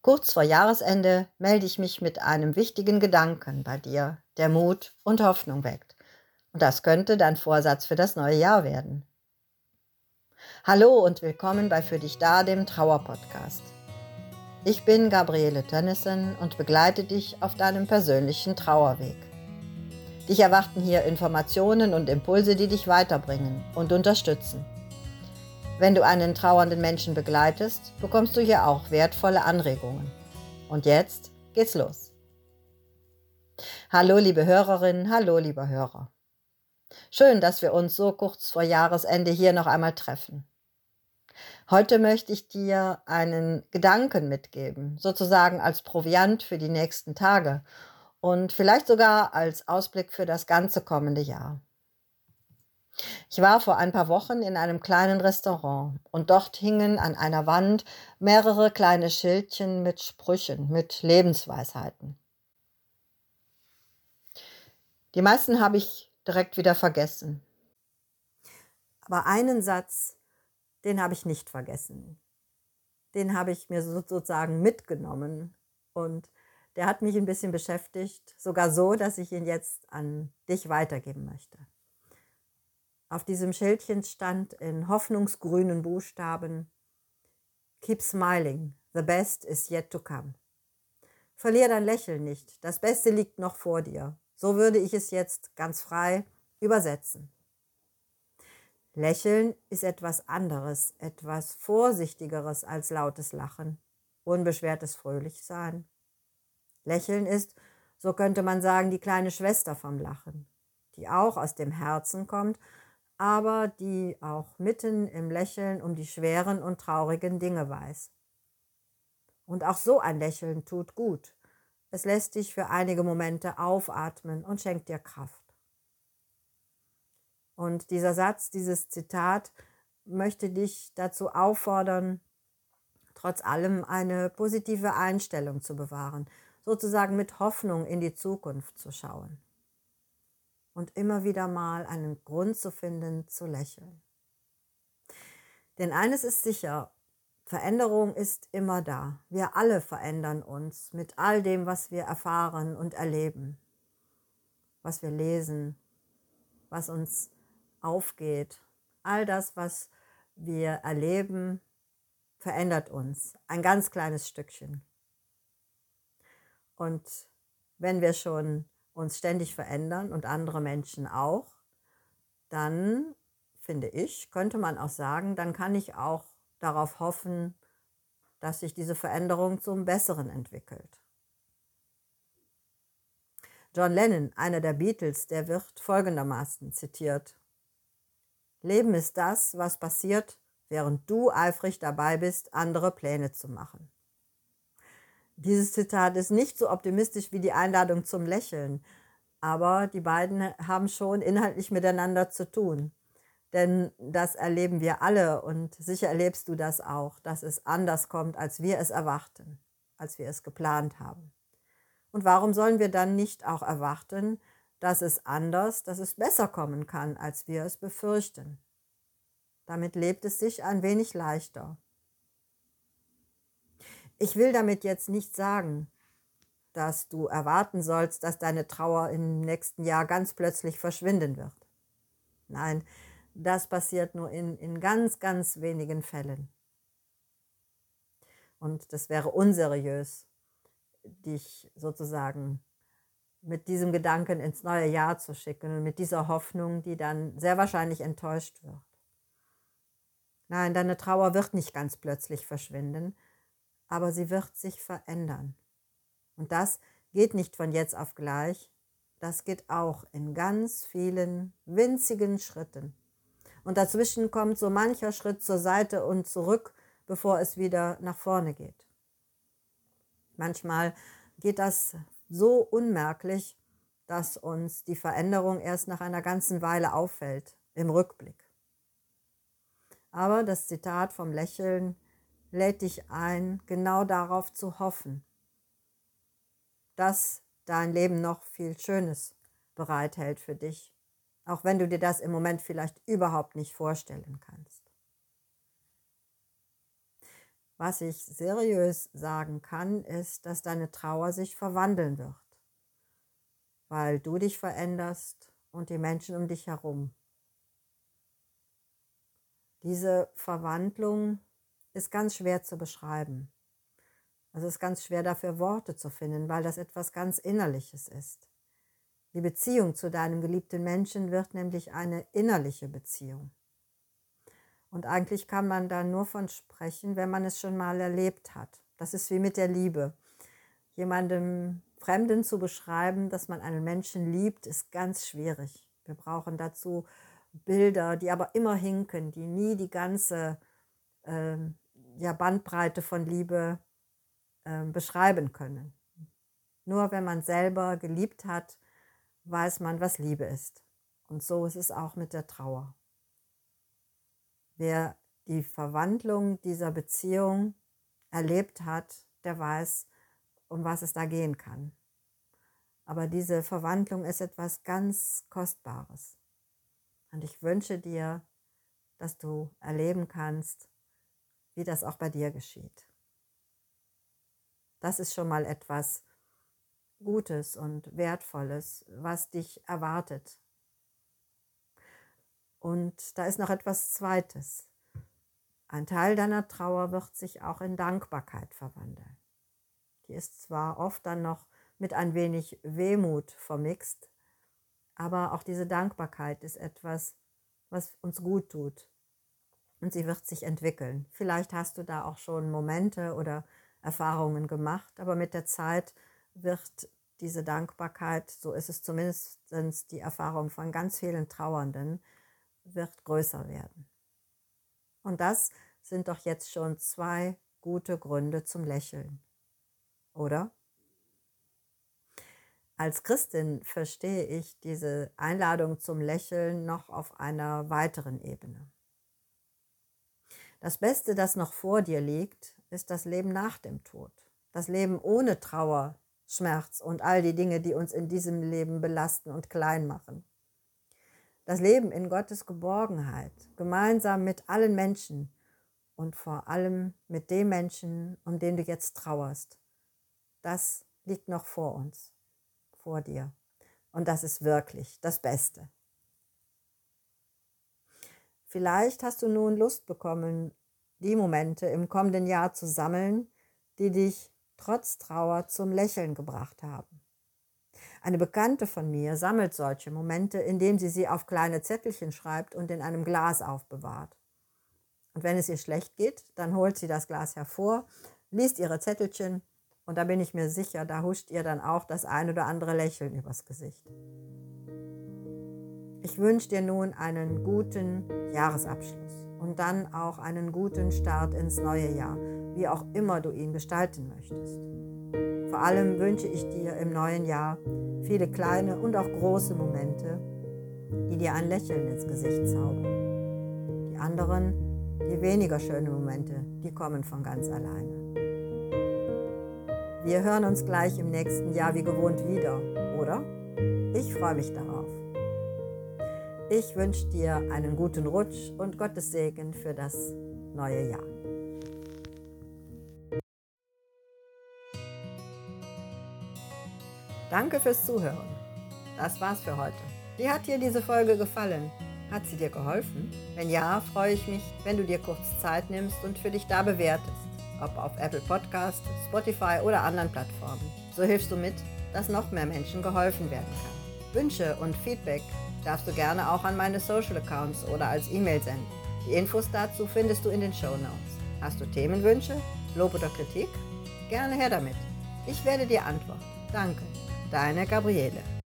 Kurz vor Jahresende melde ich mich mit einem wichtigen Gedanken bei dir, der Mut und Hoffnung weckt. Und das könnte dein Vorsatz für das neue Jahr werden. Hallo und willkommen bei Für dich da, dem Trauerpodcast. Ich bin Gabriele Tönnissen und begleite dich auf deinem persönlichen Trauerweg. Dich erwarten hier Informationen und Impulse, die dich weiterbringen und unterstützen. Wenn du einen trauernden Menschen begleitest, bekommst du hier auch wertvolle Anregungen. Und jetzt geht's los. Hallo liebe Hörerinnen, hallo lieber Hörer. Schön, dass wir uns so kurz vor Jahresende hier noch einmal treffen. Heute möchte ich dir einen Gedanken mitgeben, sozusagen als Proviant für die nächsten Tage und vielleicht sogar als Ausblick für das ganze kommende Jahr. Ich war vor ein paar Wochen in einem kleinen Restaurant und dort hingen an einer Wand mehrere kleine Schildchen mit Sprüchen, mit Lebensweisheiten. Die meisten habe ich direkt wieder vergessen. Aber einen Satz, den habe ich nicht vergessen. Den habe ich mir sozusagen mitgenommen und der hat mich ein bisschen beschäftigt, sogar so, dass ich ihn jetzt an dich weitergeben möchte. Auf diesem Schildchen stand in hoffnungsgrünen Buchstaben Keep smiling, the best is yet to come. Verlier dein Lächeln nicht, das Beste liegt noch vor dir. So würde ich es jetzt ganz frei übersetzen. Lächeln ist etwas anderes, etwas Vorsichtigeres als lautes Lachen, unbeschwertes Fröhlichsein. Lächeln ist, so könnte man sagen, die kleine Schwester vom Lachen, die auch aus dem Herzen kommt aber die auch mitten im Lächeln um die schweren und traurigen Dinge weiß. Und auch so ein Lächeln tut gut. Es lässt dich für einige Momente aufatmen und schenkt dir Kraft. Und dieser Satz, dieses Zitat möchte dich dazu auffordern, trotz allem eine positive Einstellung zu bewahren, sozusagen mit Hoffnung in die Zukunft zu schauen und immer wieder mal einen Grund zu finden, zu lächeln. Denn eines ist sicher, Veränderung ist immer da. Wir alle verändern uns mit all dem, was wir erfahren und erleben, was wir lesen, was uns aufgeht. All das, was wir erleben, verändert uns ein ganz kleines Stückchen. Und wenn wir schon uns ständig verändern und andere Menschen auch, dann finde ich, könnte man auch sagen, dann kann ich auch darauf hoffen, dass sich diese Veränderung zum Besseren entwickelt. John Lennon, einer der Beatles, der wird folgendermaßen zitiert. Leben ist das, was passiert, während du eifrig dabei bist, andere Pläne zu machen. Dieses Zitat ist nicht so optimistisch wie die Einladung zum Lächeln, aber die beiden haben schon inhaltlich miteinander zu tun. Denn das erleben wir alle und sicher erlebst du das auch, dass es anders kommt, als wir es erwarten, als wir es geplant haben. Und warum sollen wir dann nicht auch erwarten, dass es anders, dass es besser kommen kann, als wir es befürchten? Damit lebt es sich ein wenig leichter. Ich will damit jetzt nicht sagen, dass du erwarten sollst, dass deine Trauer im nächsten Jahr ganz plötzlich verschwinden wird. Nein, das passiert nur in, in ganz, ganz wenigen Fällen. Und das wäre unseriös, dich sozusagen mit diesem Gedanken ins neue Jahr zu schicken und mit dieser Hoffnung, die dann sehr wahrscheinlich enttäuscht wird. Nein, deine Trauer wird nicht ganz plötzlich verschwinden, aber sie wird sich verändern. Und das geht nicht von jetzt auf gleich, das geht auch in ganz vielen winzigen Schritten. Und dazwischen kommt so mancher Schritt zur Seite und zurück, bevor es wieder nach vorne geht. Manchmal geht das so unmerklich, dass uns die Veränderung erst nach einer ganzen Weile auffällt, im Rückblick. Aber das Zitat vom Lächeln lädt dich ein, genau darauf zu hoffen, dass dein Leben noch viel Schönes bereithält für dich, auch wenn du dir das im Moment vielleicht überhaupt nicht vorstellen kannst. Was ich seriös sagen kann, ist, dass deine Trauer sich verwandeln wird, weil du dich veränderst und die Menschen um dich herum. Diese Verwandlung ist ganz schwer zu beschreiben. Also es ist ganz schwer dafür Worte zu finden, weil das etwas ganz Innerliches ist. Die Beziehung zu deinem geliebten Menschen wird nämlich eine innerliche Beziehung. Und eigentlich kann man da nur von sprechen, wenn man es schon mal erlebt hat. Das ist wie mit der Liebe. Jemandem Fremden zu beschreiben, dass man einen Menschen liebt, ist ganz schwierig. Wir brauchen dazu Bilder, die aber immer hinken, die nie die ganze ja, Bandbreite von Liebe äh, beschreiben können. Nur wenn man selber geliebt hat, weiß man, was Liebe ist. Und so ist es auch mit der Trauer. Wer die Verwandlung dieser Beziehung erlebt hat, der weiß, um was es da gehen kann. Aber diese Verwandlung ist etwas ganz Kostbares. Und ich wünsche dir, dass du erleben kannst, wie das auch bei dir geschieht. Das ist schon mal etwas Gutes und Wertvolles, was dich erwartet. Und da ist noch etwas Zweites. Ein Teil deiner Trauer wird sich auch in Dankbarkeit verwandeln. Die ist zwar oft dann noch mit ein wenig Wehmut vermixt, aber auch diese Dankbarkeit ist etwas, was uns gut tut. Und sie wird sich entwickeln. Vielleicht hast du da auch schon Momente oder Erfahrungen gemacht, aber mit der Zeit wird diese Dankbarkeit, so ist es zumindest die Erfahrung von ganz vielen Trauernden, wird größer werden. Und das sind doch jetzt schon zwei gute Gründe zum Lächeln, oder? Als Christin verstehe ich diese Einladung zum Lächeln noch auf einer weiteren Ebene. Das Beste, das noch vor dir liegt, ist das Leben nach dem Tod. Das Leben ohne Trauer, Schmerz und all die Dinge, die uns in diesem Leben belasten und klein machen. Das Leben in Gottes Geborgenheit, gemeinsam mit allen Menschen und vor allem mit dem Menschen, um den du jetzt trauerst, das liegt noch vor uns vor dir. Und das ist wirklich das Beste. Vielleicht hast du nun Lust bekommen, die Momente im kommenden Jahr zu sammeln, die dich trotz Trauer zum Lächeln gebracht haben. Eine Bekannte von mir sammelt solche Momente, indem sie sie auf kleine Zettelchen schreibt und in einem Glas aufbewahrt. Und wenn es ihr schlecht geht, dann holt sie das Glas hervor, liest ihre Zettelchen und da bin ich mir sicher, da huscht ihr dann auch das ein oder andere Lächeln übers Gesicht. Ich wünsche dir nun einen guten Jahresabschluss und dann auch einen guten Start ins neue Jahr, wie auch immer du ihn gestalten möchtest. Vor allem wünsche ich dir im neuen Jahr viele kleine und auch große Momente, die dir ein Lächeln ins Gesicht zaubern. Die anderen, die weniger schönen Momente, die kommen von ganz alleine. Wir hören uns gleich im nächsten Jahr wie gewohnt wieder, oder? Ich freue mich darauf. Ich wünsche dir einen guten Rutsch und Gottes Segen für das neue Jahr. Danke fürs Zuhören. Das war's für heute. Wie hat dir diese Folge gefallen? Hat sie dir geholfen? Wenn ja, freue ich mich, wenn du dir kurz Zeit nimmst und für dich da bewertest ob auf Apple Podcast, Spotify oder anderen Plattformen. So hilfst du mit, dass noch mehr Menschen geholfen werden kann. Wünsche und Feedback darfst du gerne auch an meine Social Accounts oder als E-Mail senden. Die Infos dazu findest du in den Show Notes. Hast du Themenwünsche, Lob oder Kritik? Gerne her damit. Ich werde dir antworten. Danke. Deine Gabriele.